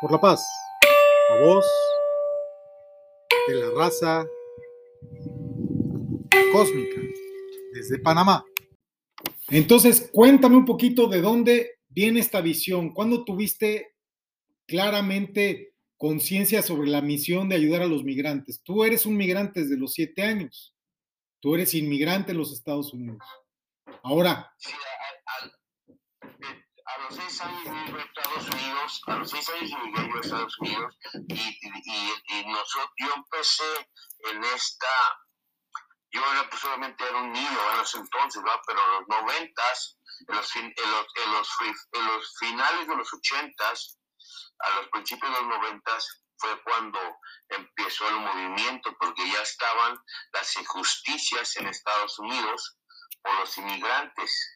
por la paz. La voz de la raza cósmica desde Panamá. Entonces, cuéntame un poquito de dónde viene esta visión. ¿Cuándo tuviste claramente conciencia sobre la misión de ayudar a los migrantes? Tú eres un migrante desde los siete años. Tú eres inmigrante en los Estados Unidos. Ahora, a los seis años llegué a Estados Unidos, a los seis años yo a Estados Unidos y, y, y, nosotros, yo empecé en esta, yo era, pues obviamente era un niño en ese entonces, ¿va? pero en los noventas, en los, en, los, en, los, en los finales de los ochentas, a los principios de los noventas, fue cuando empezó el movimiento, porque ya estaban las injusticias en Estados Unidos por los inmigrantes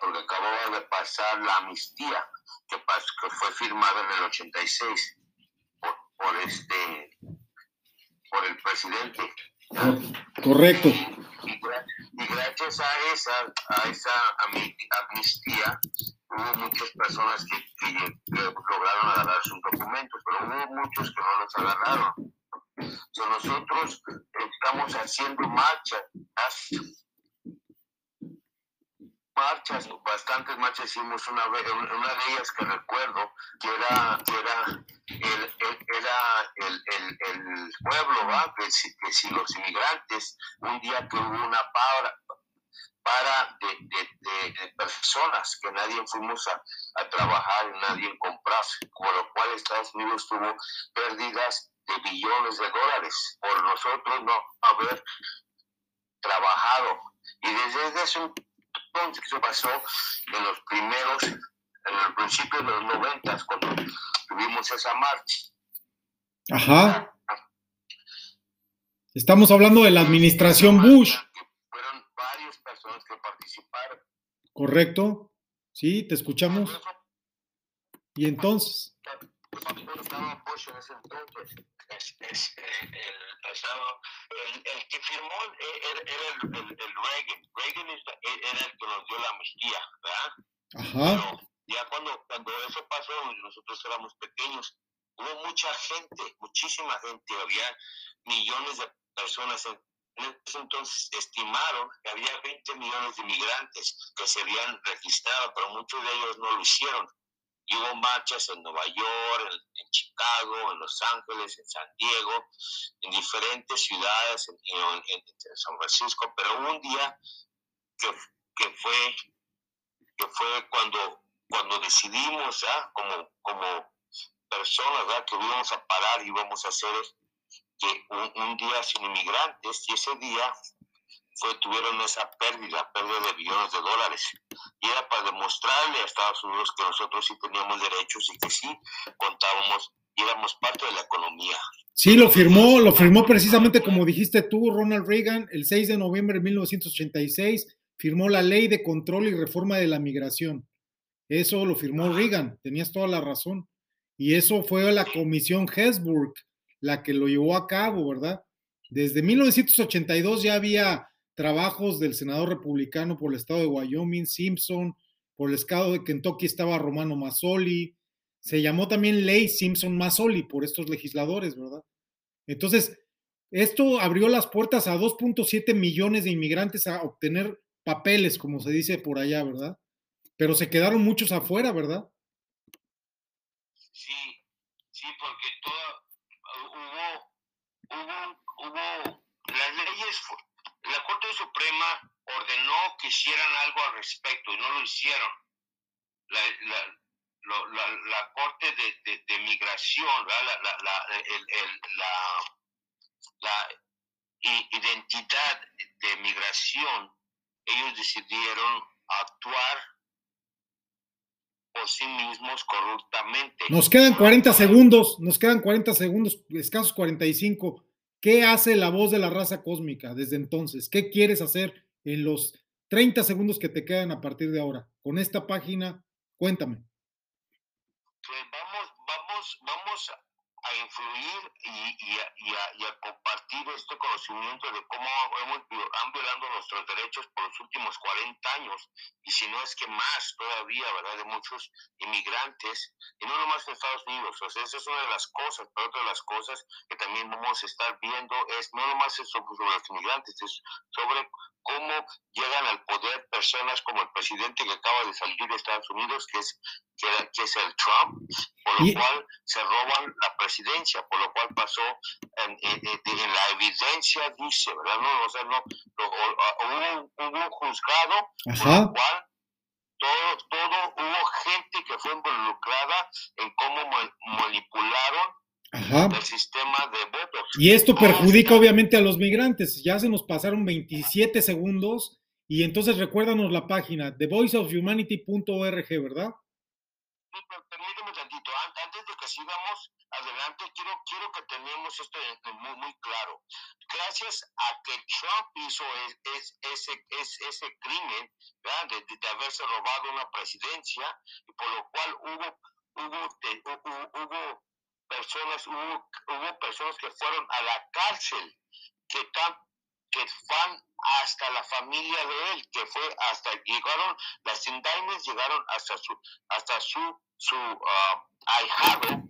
porque acababa de pasar la amnistía que, que fue firmada en el 86 por, por este por el presidente. Correcto. Y, gracias a esa, a esa amnistía hubo muchas personas que, que, lograron agarrar sus documentos, pero hubo muchos que no los agarraron. nosotros estamos haciendo marchas marchas, bastantes marchas hicimos una, una de ellas que recuerdo, que era, que era, el, era el, el, el pueblo, ¿va? Que, si los inmigrantes, un día que hubo una para, para de, personas, que nadie fuimos a, trabajar nadie comprarse, con lo cual Estados Unidos tuvo pérdidas de billones de dólares por nosotros no haber trabajado. Y desde ese entonces eso pasó en los primeros, en el principio de los noventas, cuando tuvimos esa marcha. Ajá. Estamos hablando de la administración Bush. Fueron varias personas que participaron. Correcto. Sí, te escuchamos. Y entonces. Estaba Bush en ese entonces es, es el, el, el, que firmó era, el, el, Reagan. Reagan era el que nos dio la amnistía, ¿verdad? Ajá. Pero ya cuando, cuando eso pasó, nosotros éramos pequeños, hubo mucha gente, muchísima gente, había millones de personas en, ese entonces estimaron que había 20 millones de inmigrantes que se habían registrado, pero muchos de ellos no lo hicieron y hubo marchas en Nueva York, en, Chicago, en Los Ángeles, en San Diego, en diferentes ciudades, en, San Francisco, pero un día que, que, fue, que fue cuando, cuando decidimos, ¿ah? como, como personas, ¿verdad? que íbamos a parar y íbamos a hacer que un, un día sin inmigrantes, y ese día fue, tuvieron esa pérdida, pérdida de billones de dólares. Y era para demostrarle a Estados Unidos que nosotros sí teníamos derechos y que sí contábamos y éramos parte de la economía. Sí, lo firmó, lo firmó precisamente como dijiste tú, Ronald Reagan, el 6 de noviembre de 1986, firmó la ley de control y reforma de la migración. Eso lo firmó Reagan, tenías toda la razón. Y eso fue la comisión Hesburg la que lo llevó a cabo, ¿verdad? Desde 1982 ya había trabajos del senador republicano por el estado de Wyoming, Simpson, por el estado de Kentucky estaba Romano Mazzoli, se llamó también ley Simpson Mazzoli por estos legisladores, ¿verdad? Entonces, esto abrió las puertas a 2.7 millones de inmigrantes a obtener papeles, como se dice por allá, ¿verdad? Pero se quedaron muchos afuera, ¿verdad? Sí, sí, porque todo, hubo, hubo, hubo, las leyes la Corte Ordenó que hicieran algo al respecto y no lo hicieron. La, Corte de, de, Migración, la, identidad de migración, ellos decidieron actuar por sí mismos corruptamente. Nos quedan 40 segundos, nos quedan 40 segundos, escasos 45. ¿Qué hace la voz de la raza cósmica desde entonces? ¿Qué quieres hacer en los 30 segundos que te quedan a partir de ahora? Con esta página, cuéntame. Pues vamos, vamos, vamos a fluir y, a, compartir este conocimiento de cómo hemos, han violado nuestros derechos por los últimos 40 años, y si no es que más todavía, ¿verdad?, de muchos inmigrantes, y no nomás en Estados Unidos. O sea, esa es una de las cosas, pero otra de las cosas que también vamos a estar viendo es no nomás sobre, sobre los inmigrantes, es sobre cómo llegan al poder personas como el presidente que acaba de salir de Estados Unidos, que es, que, es el Trump, por lo cual se roban la presidencia, por lo cual pasó en, la evidencia, dice, ¿verdad? No, o sea, no, hubo, un juzgado, por lo cual todo, todo, hubo gente que fue involucrada en cómo manipularon el sistema de votos. Y esto perjudica obviamente a los migrantes. Ya se nos pasaron 27 segundos y entonces recuérdanos la página thevoiceofhumanity.org, ¿verdad? Sí, permíteme tantito. Antes de que sigamos adelante, quiero, quiero esto muy, muy claro. Gracias a que Trump hizo es, ese, es, ese crimen de, de, haberse robado una presidencia, y por lo cual hubo, hubo, hubo, hubo personas, hubo, hubo personas que fueron a la cárcel, que, que van hasta la familia de él, que fue hasta, llegaron, las indictments llegaron hasta su, hasta su, su uh,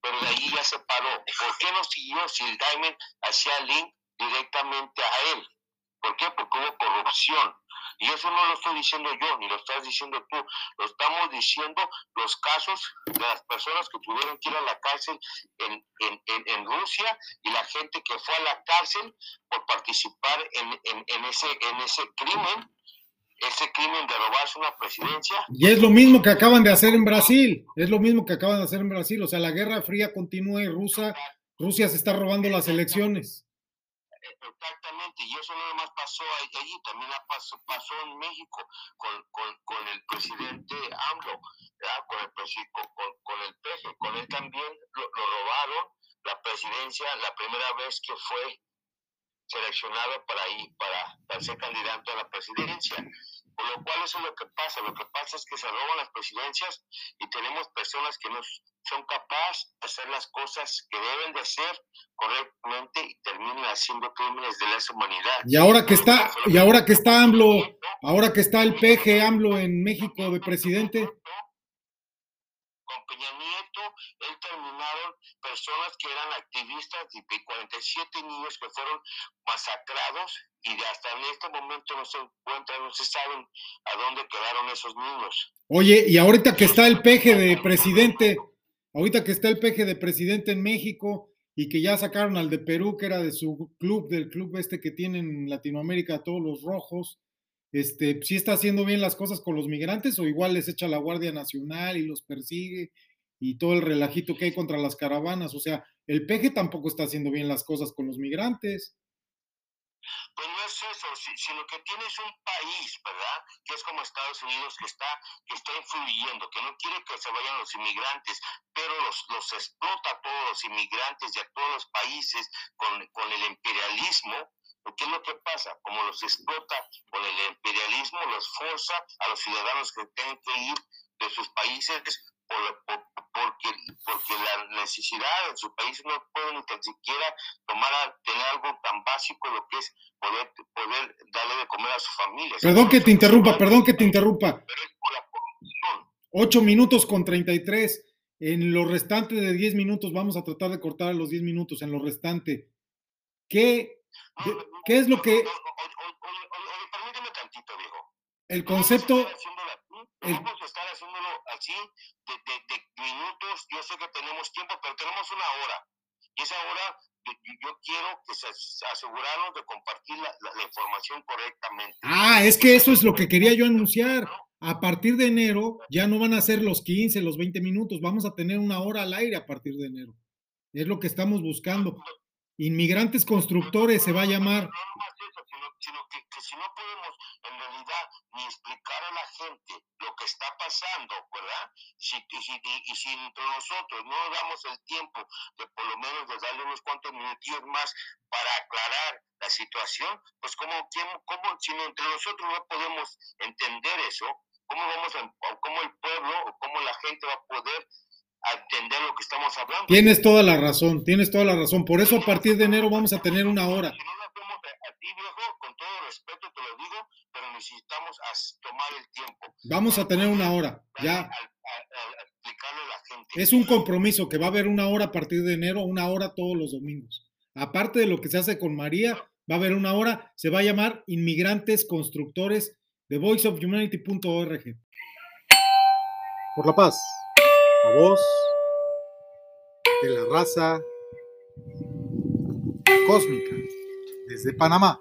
pero de ahí ya se paró. ¿Por qué no siguió si el indictment hacía link directamente a él? ¿Por qué? Porque hubo corrupción. Y eso no lo estoy diciendo yo, ni lo estás diciendo tú. Lo estamos diciendo los casos de las personas que tuvieron que ir a la cárcel en, en, en, Rusia y la gente que fue a la cárcel por participar en, ese, en ese crimen, ese crimen de robarse una presidencia. Y es lo mismo que acaban de hacer en Brasil, es lo mismo que acaban de hacer en Brasil. O sea, la Guerra Fría continúa y Rusia, Rusia se está robando las elecciones. Exactamente, y eso no más pasó allí, también pasó, pasó en México con, con, con el presidente AMLO, con el, con, con, el peje, con él también lo, lo robaron la presidencia la primera vez que fue seleccionado para ir, para, para ser candidato a la presidencia. Por lo cual eso es lo que pasa. Lo que pasa es que se roban las presidencias y tenemos personas que no son capaces de hacer las cosas que deben de hacer correctamente y terminan haciendo crímenes de lesa humanidad. Y ahora que está, y ahora que está AMLO, ahora que está el PG AMLO en México de presidente. Peña Nieto, él terminaron personas que eran activistas de 47 niños que fueron masacrados y hasta en este momento no se encuentran, no se saben a dónde quedaron esos niños. Oye, y ahorita que está el peje de presidente, ahorita que está el peje de presidente en México y que ya sacaron al de Perú, que era de su club, del club este que tienen en Latinoamérica, todos los rojos, este, ¿sí está haciendo bien las cosas con los migrantes o igual les echa la Guardia Nacional y los persigue y todo el relajito que hay contra las caravanas? O sea, el peje tampoco está haciendo bien las cosas con los migrantes pues no es eso, sino que tienes un país, ¿verdad? Que es como Estados Unidos que está, que está influyendo, que no quiere que se vayan los inmigrantes, pero los, los explota a todos los inmigrantes y a todos los países con, con el imperialismo. ¿Qué es lo que pasa? Como los explota con el imperialismo, los forza a los ciudadanos que tienen que ir de sus países por, porque, porque la necesidad en su país no pueden ni tan siquiera tomar a, tener algo tan básico lo que es poder, poder darle de comer a su familia. Perdón que te interrumpa, perdón que te interrumpa. Pero es por la corrupción. 8 minutos con 33. En lo restante de 10 minutos, vamos a tratar de cortar los 10 minutos en lo restante. ¿Qué, ¿qué es lo que... Permíteme tantito, viejo. El concepto... Vamos a estar haciéndolo así de, de, minutos. Yo sé que tenemos tiempo, pero tenemos una hora. Y esa hora yo, quiero que se asegurarnos de compartir la, la, información correctamente. Ah, es que eso es lo que quería yo anunciar. A partir de enero ya no van a ser los 15, los 20 minutos. Vamos a tener una hora al aire a partir de enero. Es lo que estamos buscando. Inmigrantes constructores se va a llamar. No, más eso, sino, que, que si no podemos en realidad ni explicar a la gente lo que está pasando, ¿verdad? Y si, y, si entre nosotros no damos el tiempo de por lo menos de darle unos cuantos minutos más para aclarar la situación, pues como, cómo, si entre nosotros no podemos entender eso, ¿cómo, vamos a, cómo el pueblo o cómo la gente va a poder entender lo que estamos hablando. Tienes toda la razón, tienes toda la razón. Por eso a partir de enero vamos a tener una hora. Si no lo hacemos a ti, viejo, con todo respeto te lo digo, pero necesitamos tomar el tiempo. Vamos a tener una hora, ya. explicarle a la gente. Es un compromiso que va a haber una hora a partir de enero, una hora todos los domingos. Aparte de lo que se hace con María, va a haber una hora, se va a llamar Inmigrantes Constructores de voiceofhumanity.org. Por la paz, la voz de la raza cósmica desde Panamá.